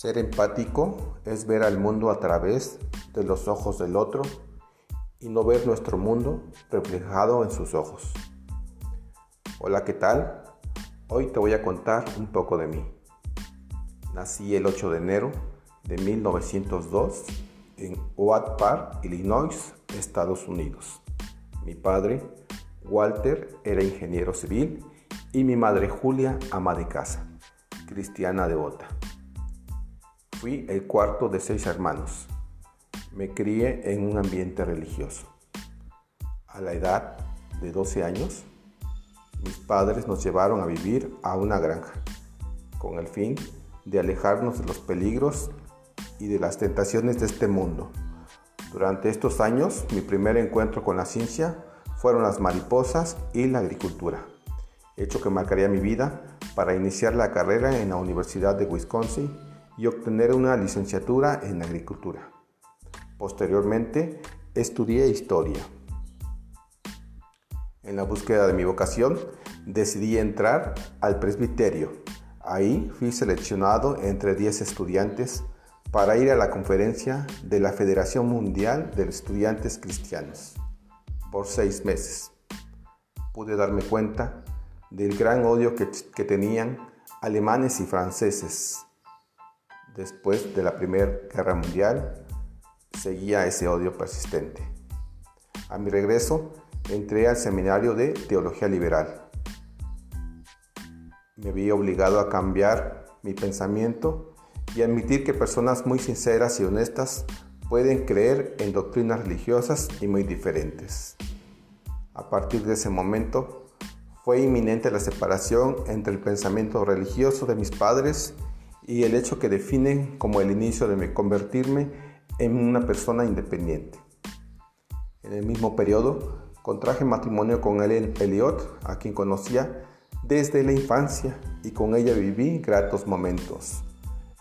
Ser empático es ver al mundo a través de los ojos del otro y no ver nuestro mundo reflejado en sus ojos. Hola, ¿qué tal? Hoy te voy a contar un poco de mí. Nací el 8 de enero de 1902 en Oak Park, Illinois, Estados Unidos. Mi padre, Walter, era ingeniero civil y mi madre Julia, ama de casa, cristiana devota. Fui el cuarto de seis hermanos. Me crié en un ambiente religioso. A la edad de 12 años, mis padres nos llevaron a vivir a una granja, con el fin de alejarnos de los peligros y de las tentaciones de este mundo. Durante estos años, mi primer encuentro con la ciencia fueron las mariposas y la agricultura, hecho que marcaría mi vida para iniciar la carrera en la Universidad de Wisconsin y obtener una licenciatura en agricultura. Posteriormente, estudié historia. En la búsqueda de mi vocación, decidí entrar al presbiterio. Ahí fui seleccionado entre 10 estudiantes para ir a la conferencia de la Federación Mundial de Estudiantes Cristianos por seis meses. Pude darme cuenta del gran odio que, que tenían alemanes y franceses después de la Primera Guerra Mundial, seguía ese odio persistente. A mi regreso, entré al seminario de Teología Liberal. Me vi obligado a cambiar mi pensamiento y admitir que personas muy sinceras y honestas pueden creer en doctrinas religiosas y muy diferentes. A partir de ese momento, fue inminente la separación entre el pensamiento religioso de mis padres el hecho que definen como el inicio de convertirme en una persona independiente. En el mismo periodo, contraje matrimonio con Ellen Elliot, a quien conocía desde la infancia y con ella viví gratos momentos.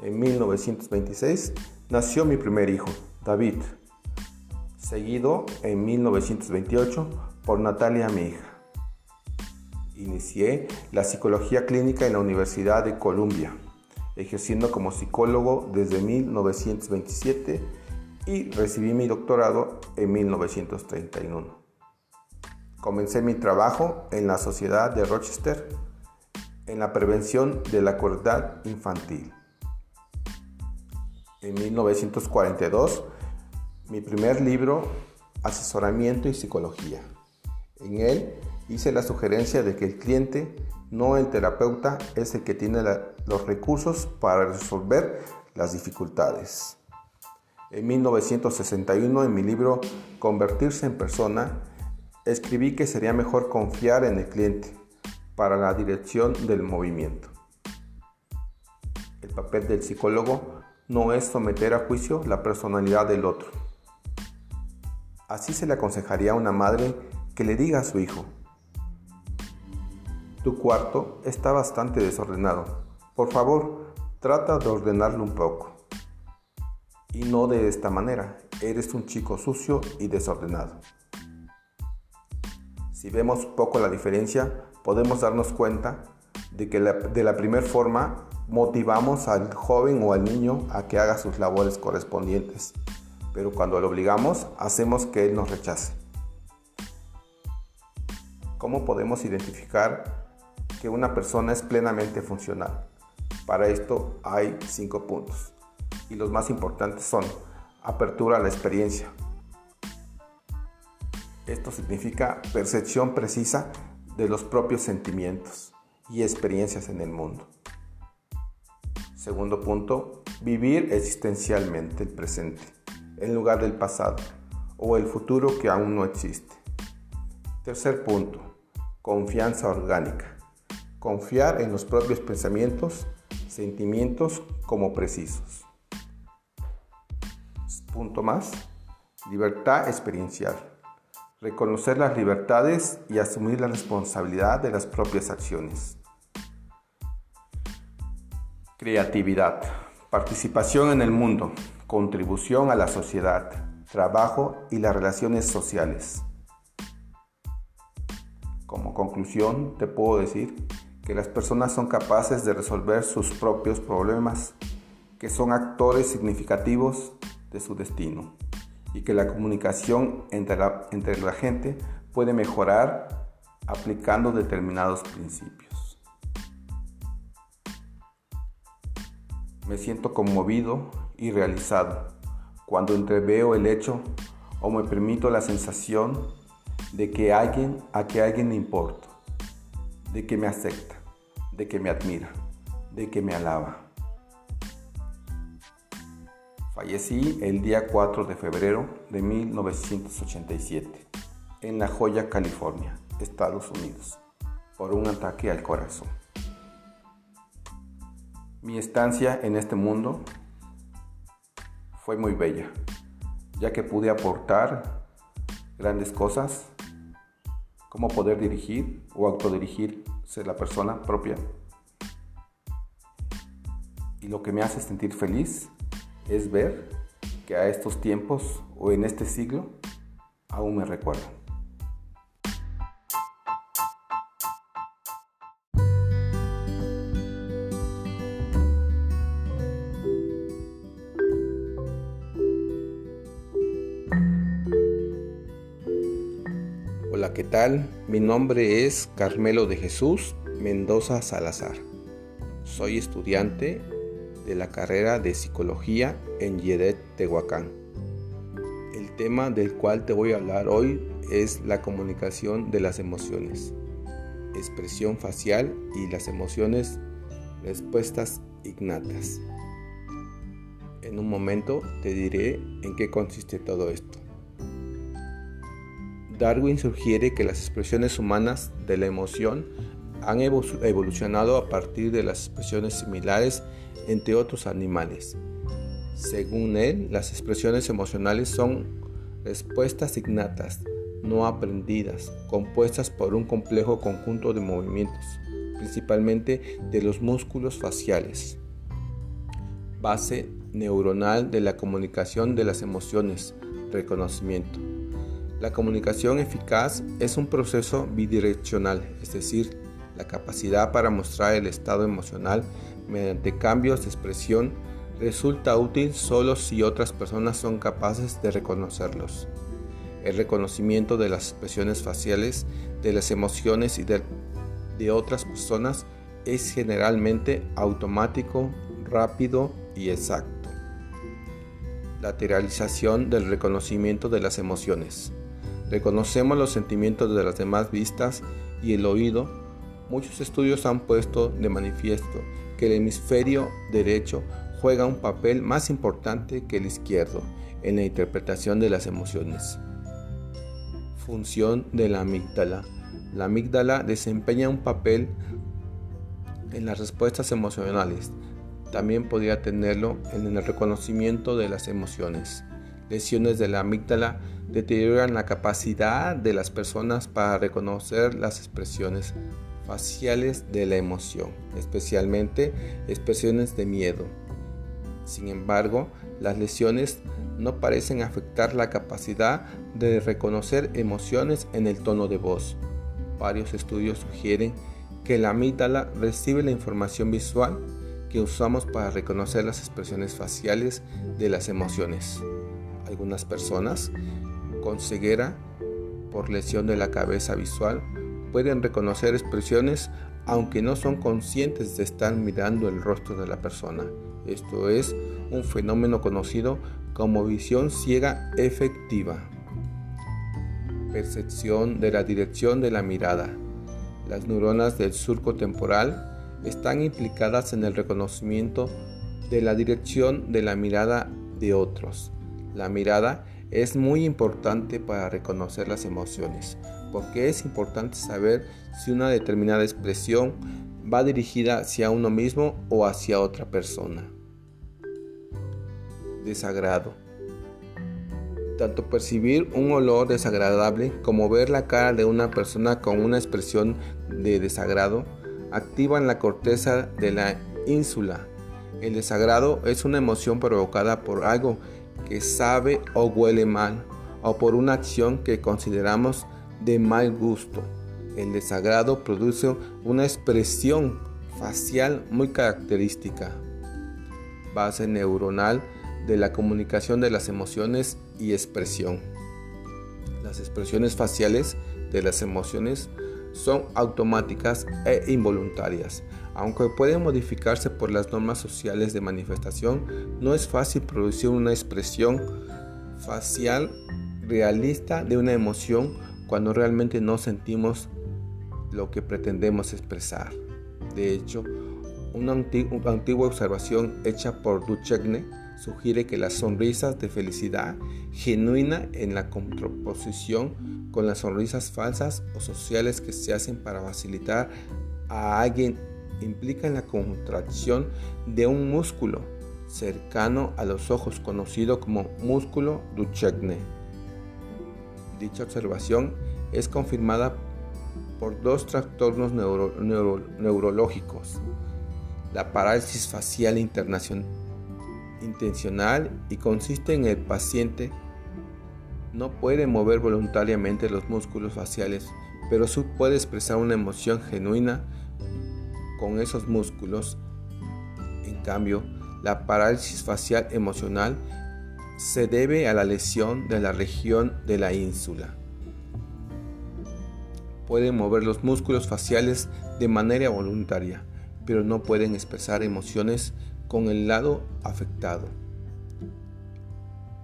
En 1926 nació mi primer hijo, David, seguido en 1928 por Natalia, mi hija. Inicié la psicología clínica en la Universidad de Columbia ejerciendo como psicólogo desde 1927 y recibí mi doctorado en 1931. Comencé mi trabajo en la Sociedad de Rochester en la prevención de la crueldad infantil. En 1942, mi primer libro, Asesoramiento y Psicología. En él hice la sugerencia de que el cliente no el terapeuta es el que tiene los recursos para resolver las dificultades. En 1961, en mi libro Convertirse en persona, escribí que sería mejor confiar en el cliente para la dirección del movimiento. El papel del psicólogo no es someter a juicio la personalidad del otro. Así se le aconsejaría a una madre que le diga a su hijo, tu cuarto está bastante desordenado. Por favor, trata de ordenarlo un poco. Y no de esta manera. Eres un chico sucio y desordenado. Si vemos poco la diferencia, podemos darnos cuenta de que de la primera forma motivamos al joven o al niño a que haga sus labores correspondientes, pero cuando lo obligamos hacemos que él nos rechace. ¿Cómo podemos identificar que una persona es plenamente funcional. Para esto hay cinco puntos y los más importantes son apertura a la experiencia. Esto significa percepción precisa de los propios sentimientos y experiencias en el mundo. Segundo punto, vivir existencialmente el presente en lugar del pasado o el futuro que aún no existe. Tercer punto, confianza orgánica Confiar en los propios pensamientos, sentimientos como precisos. Punto más. Libertad experiencial. Reconocer las libertades y asumir la responsabilidad de las propias acciones. Creatividad. Participación en el mundo. Contribución a la sociedad. Trabajo y las relaciones sociales. Como conclusión, te puedo decir que las personas son capaces de resolver sus propios problemas que son actores significativos de su destino y que la comunicación entre la, entre la gente puede mejorar aplicando determinados principios. Me siento conmovido y realizado cuando entreveo el hecho o me permito la sensación de que alguien a que alguien le importa, de que me acepta, de que me admira, de que me alaba. Fallecí el día 4 de febrero de 1987 en La Joya, California, Estados Unidos, por un ataque al corazón. Mi estancia en este mundo fue muy bella, ya que pude aportar grandes cosas, como poder dirigir o autodirigirse la persona propia. Y lo que me hace sentir feliz es ver que a estos tiempos o en este siglo aún me recuerdan. Tal? Mi nombre es Carmelo de Jesús Mendoza Salazar. Soy estudiante de la carrera de psicología en Yedet, Tehuacán. El tema del cual te voy a hablar hoy es la comunicación de las emociones, expresión facial y las emociones, respuestas ignatas. En un momento te diré en qué consiste todo esto. Darwin sugiere que las expresiones humanas de la emoción han evolucionado a partir de las expresiones similares entre otros animales. Según él, las expresiones emocionales son respuestas innatas, no aprendidas, compuestas por un complejo conjunto de movimientos, principalmente de los músculos faciales. Base neuronal de la comunicación de las emociones, reconocimiento. La comunicación eficaz es un proceso bidireccional, es decir, la capacidad para mostrar el estado emocional mediante cambios de expresión resulta útil solo si otras personas son capaces de reconocerlos. El reconocimiento de las expresiones faciales, de las emociones y de, de otras personas es generalmente automático, rápido y exacto. Lateralización del reconocimiento de las emociones. Reconocemos los sentimientos de las demás vistas y el oído. Muchos estudios han puesto de manifiesto que el hemisferio derecho juega un papel más importante que el izquierdo en la interpretación de las emociones. Función de la amígdala. La amígdala desempeña un papel en las respuestas emocionales. También podría tenerlo en el reconocimiento de las emociones. Lesiones de la amígdala deterioran la capacidad de las personas para reconocer las expresiones faciales de la emoción, especialmente expresiones de miedo. Sin embargo, las lesiones no parecen afectar la capacidad de reconocer emociones en el tono de voz. Varios estudios sugieren que la amígdala recibe la información visual que usamos para reconocer las expresiones faciales de las emociones. Algunas personas con ceguera por lesión de la cabeza visual pueden reconocer expresiones aunque no son conscientes de estar mirando el rostro de la persona. Esto es un fenómeno conocido como visión ciega efectiva. Percepción de la dirección de la mirada. Las neuronas del surco temporal están implicadas en el reconocimiento de la dirección de la mirada de otros. La mirada es muy importante para reconocer las emociones, porque es importante saber si una determinada expresión va dirigida hacia uno mismo o hacia otra persona. Desagrado. Tanto percibir un olor desagradable como ver la cara de una persona con una expresión de desagrado activan la corteza de la ínsula. El desagrado es una emoción provocada por algo que sabe o huele mal o por una acción que consideramos de mal gusto. El desagrado produce una expresión facial muy característica. base neuronal de la comunicación de las emociones y expresión. Las expresiones faciales de las emociones son automáticas e involuntarias. Aunque pueden modificarse por las normas sociales de manifestación, no es fácil producir una expresión facial realista de una emoción cuando realmente no sentimos lo que pretendemos expresar. De hecho, una antigua observación hecha por Duchesne sugiere que las sonrisas de felicidad genuina en la contraposición con las sonrisas falsas o sociales que se hacen para facilitar a alguien implican la contracción de un músculo cercano a los ojos conocido como músculo Duchenne. Dicha observación es confirmada por dos trastornos neurológicos, la parálisis facial intencional y consiste en el paciente no puede mover voluntariamente los músculos faciales, pero sí puede expresar una emoción genuina con esos músculos. En cambio, la parálisis facial emocional se debe a la lesión de la región de la ínsula. Pueden mover los músculos faciales de manera voluntaria, pero no pueden expresar emociones con el lado afectado.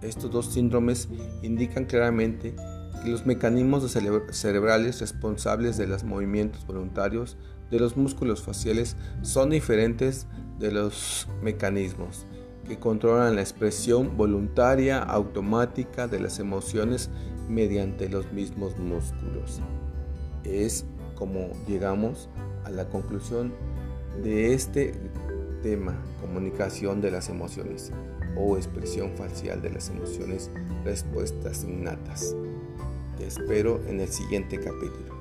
Estos dos síndromes indican claramente que los mecanismos cerebrales responsables de los movimientos voluntarios de los músculos faciales son diferentes de los mecanismos que controlan la expresión voluntaria automática de las emociones mediante los mismos músculos. Es como llegamos a la conclusión de este tema, comunicación de las emociones o expresión facial de las emociones, respuestas innatas. Te espero en el siguiente capítulo.